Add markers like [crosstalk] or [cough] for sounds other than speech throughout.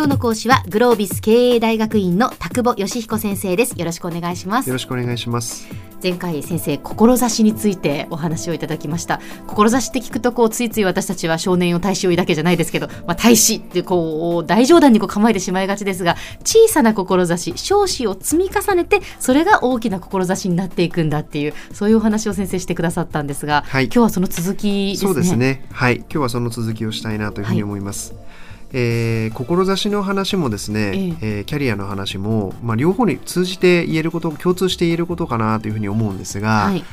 今日の講師はグロービス経営大学院の田久保義彦先生です。よろしくお願いします。よろしくお願いします。前回先生志についてお話をいただきました。志って聞くとこうついつい私たちは少年を大使を抱けじゃないですけど、まあ、大使ってこう大冗談にこう構えてしまいがちですが小さな志少子を積み重ねてそれが大きな志になっていくんだっていうそういうお話を先生してくださったんですが、はい、今日はその続きですね。そうですね。はい。今日はその続きをしたいなというふうに思います、はいえー、志の話もですね、ええ。えー、キャリアの話も、まあ、両方に通じて言えること共通して言えることかなというふうに思うんですが、はい、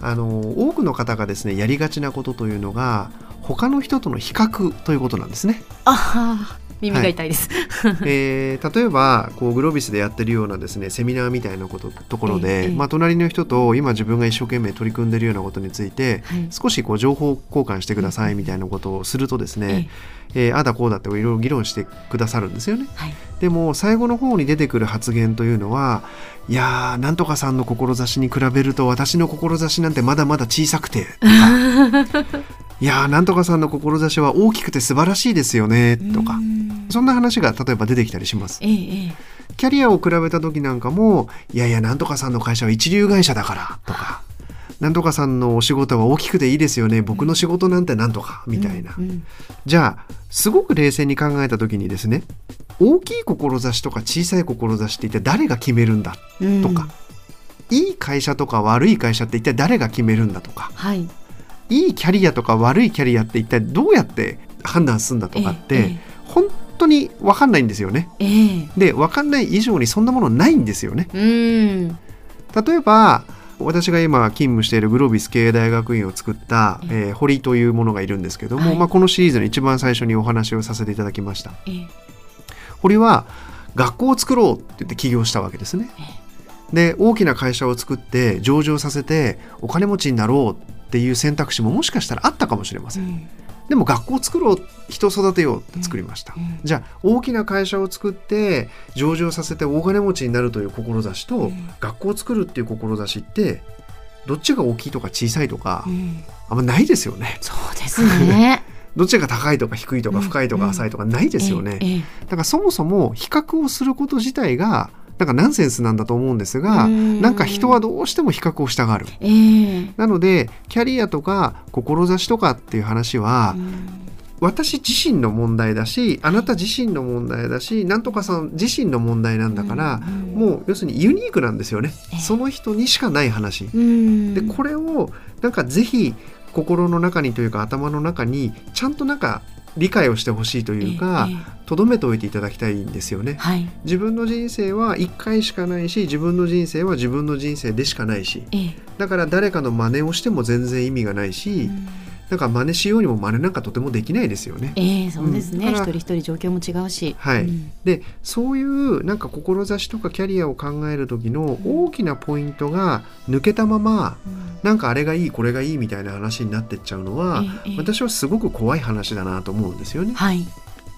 あの多くの方がですねやりがちなことというのが他の人との比較ということなんですね。あ耳が痛いです、はい、えー、例えばこうグロービスでやってるようなですねセミナーみたいなことところで、ええ、まあ、隣の人と今自分が一生懸命取り組んでるようなことについて、はい、少しこう情報交換してくださいみたいなことをするとですね、ええ。ー、あだこうだっていろいろ議論してくださるんですよね。はい、でも最後の方に出てくる発言というのはいやーなんとかさんの志に比べると私の志なんてまだまだ小さくてとか [laughs] いやーなんとかさんの志は大きくて素晴らしいですよねとかそんな話が例えば出てきたりします。ええ、キャリアを比べた時なんかもいやいやなんとかさんの会社は一流会社だからとか。なんとかさんのお仕事は大きくていいですよね僕の仕事なんてなんとかみたいな、うんうん、じゃあすごく冷静に考えた時にですね大きい志とか小さい志って一体誰が決めるんだとか、うん、いい会社とか悪い会社って一体誰が決めるんだとか、はい、いいキャリアとか悪いキャリアって一体どうやって判断するんだとかって、ええ、本当に分かんないんですよね。え、で分かんない以上にそんなものないんですよね。例えば私が今勤務しているグロービス経営大学院を作った、えー、堀というものがいるんですけども、はい、まあ、このシリーズの一番最初にお話をさせていただきました。堀は学校を作ろうって言って起業したわけですね。で大きな会社を作って上場させてお金持ちになろうっていう選択肢ももしかしたらあったかもしれません。うん、でも学校を作ろう人を育てようって作りました、うん、じゃあ大きな会社を作って上場させて大金持ちになるという志と、うん、学校を作るっていう志ってどっちが大きいとか小さいとか、あんまないですよね。そうですね。[laughs] どっちが高いとか低いとか深いとか浅いとかないですよね。だからそもそも比較をすること自体がなんかナンセンスなんだと思うんですがなんか人はどうしても比較をしたがる、えー、なのでキャリアとか志とかっていう話は私自身の問題だしあなた自身の問題だしなんとかさん自身の問題なんだから、もう要するにユニークなんですよね、その人にしかない話。でこれをなんかぜひ心の中にというか頭の中にちゃんとなんか理解をしてほしいというかとど、めておいていただきたいんですよね、はい、自分の人生は1回しかないし自分の人生は自分の人生でしかないし、だから誰かの真似をしても全然意味がないし、うんなんか真似しようにも真似なんかとてもできないですよね。えー、そうですね、うん、一人一人状況も違うし。はい、うん、でそういうなんか志とかキャリアを考える時の大きなポイントが抜けたまま、うん、なんかあれがいいこれがいいみたいな話になってっちゃうのは、えー、私はすごく怖い話だなと思うんですよね。はい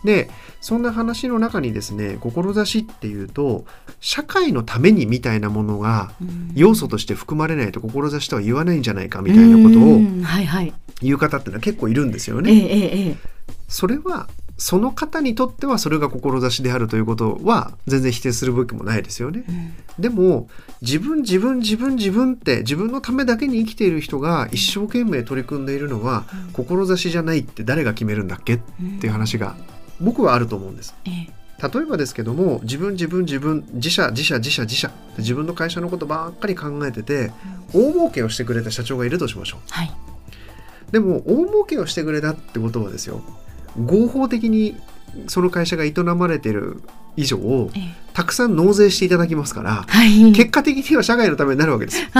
でそんな話の中にですね志っていうと社会のためにみたいなものが要素として含まれないと志とは言わないんじゃないかみたいなことを言う方っていうのは結構いるんですよね。ええ、それはその方にとってはそれが志であるということは全然否定するべきもないですよね。うん、でも自分自分自分自分って自分のためだけに生きている人が一生懸命取り組んでいるのは、志じゃないって誰が決めるんだっけっていう話が僕はあると思うんです。ええ、例えばですけども自分自分自分自社自社自社自社。自分の会社のことばっかり考えてて、大儲けをしてくれた社長がいるとしましょう。はい、でも大儲けをしてくれたってことはですよ合法的にその会社が営まれている以上、ええ、たくさん納税していただきますから、はい、結果的には社外のためになるわけですよ。[laughs]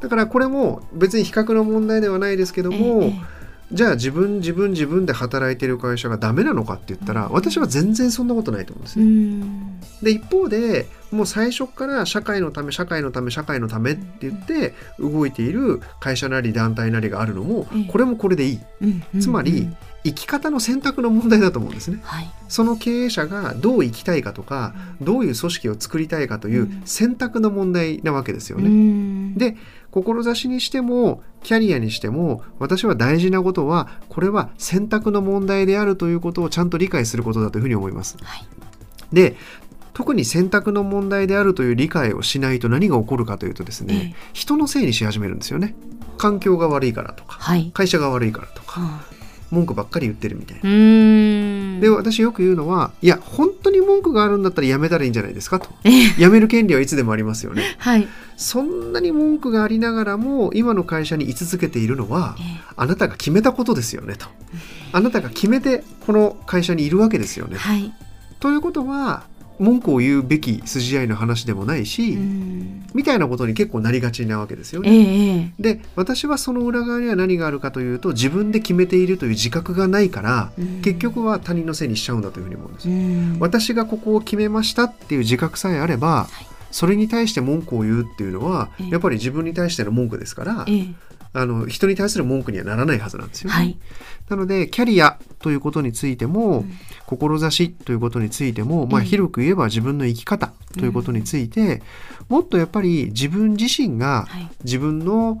だからこれも別に比較の問題ではないですけども、えじゃあ自分自分自分で働いてる会社がダメなのかって言ったら私は全然そんなことないと思うんですね。で一方でもう最初から社会のため社会のため社会のためって言って動いている会社なり団体なりがあるのもこれもこれでいい。つまり生き方の選択の問題だと思うんですね、はい、その経営者がどう生きたいかとか、どういう組織を作りたいかという選択の問題なわけですよね。で志にしてもキャリアにしても私は大事なことはこれは選択の問題であるということをちゃんと理解することだというふうに思います。はい、で特に選択の問題であるという理解をしないと何が起こるかというとですね、ええ、人のせいにし始めるんですよね。環境が悪いからとか、はい、会社が悪いからとか、はあ、文句ばっかり言ってるみたいなで私よく言うのはいや本当に文句があるんだったらやめたらいいんじゃないですかと、えやめる権利はいつでもありますよね、はい、そんなに文句がありながらも今の会社に居続けているのは、えあなたが決めたことですよねと。あなたが決めてこの会社にいるわけですよね、はい、ということは文句を言うべき筋合いの話でもないし、みたいなことに結構なりがちなわけですよね。えー、で私はその裏側には何があるかというと自分で決めているという自覚がないから、結局は他人のせいにしちゃうんだというふうに思うんです。よ。私がここを決めましたっていう自覚さえあれば、はい、それに対して文句を言うっていうのは、えー、やっぱり自分に対しての文句ですから、えーあの人に対する文句にはならないはずなんですよ、ね、はい、なのでキャリアということについても、うん、志ということについても、まあ、広く言えば自分の生き方ということについて、うん、もっとやっぱり自分自身が自分の、はい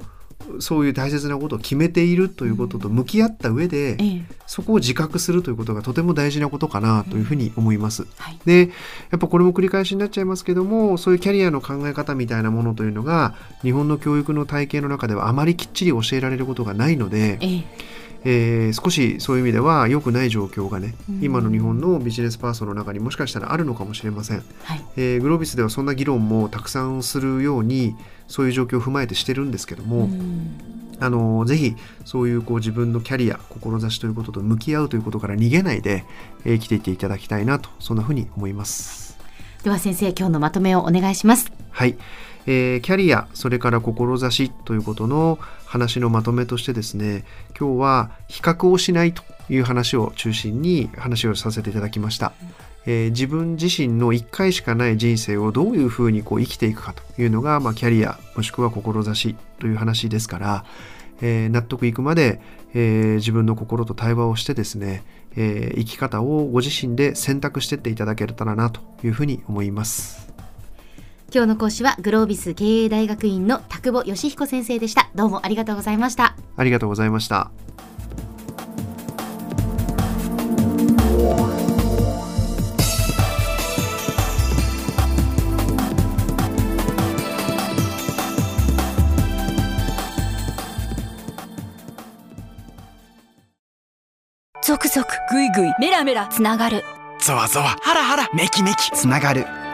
そういう大切なことを決めているということと向き合った上で、うん、そこを自覚するということがとても大事なことかなというふうに思います。うんはい、でやっぱこれも繰り返しになっちゃいますけどもそういうキャリアの考え方みたいなものというのが日本の教育の体系の中ではあまりきっちり教えられることがないので。ええー、少しそういう意味では良くない状況がね、うん、今の日本のビジネスパーソンの中にもしかしたらあるのかもしれません、はい、えー、グロービスではそんな議論もたくさんするようにそういう状況を踏まえてしてるんですけども、うん、あのぜひそういうこう自分のキャリア志ということと向き合うということから逃げないで、えー、生きていっていただきたいなとそんなふうに思います。では先生今日のまとめをお願いしますはいえー、キャリアそれから志ということの話のまとめとしてですね今日は比較をしないという話を中心に話をさせていただきました、えー、自分自身の1回しかない人生をどういうふうにこう生きていくかというのが、まあ、キャリアもしくは志という話ですから、えー、納得いくまで、えー、自分の心と対話をしてですね、え生き方をご自身で選択していっていただけたらなというふうに思います。今日の講師はグロービス経営大学院の田久保義彦先生でした。どうもありがとうございました。ありがとうございました。ゾクゾクぐいぐいメラメラつながる。ゾワゾワハラハラメキメキ。つながる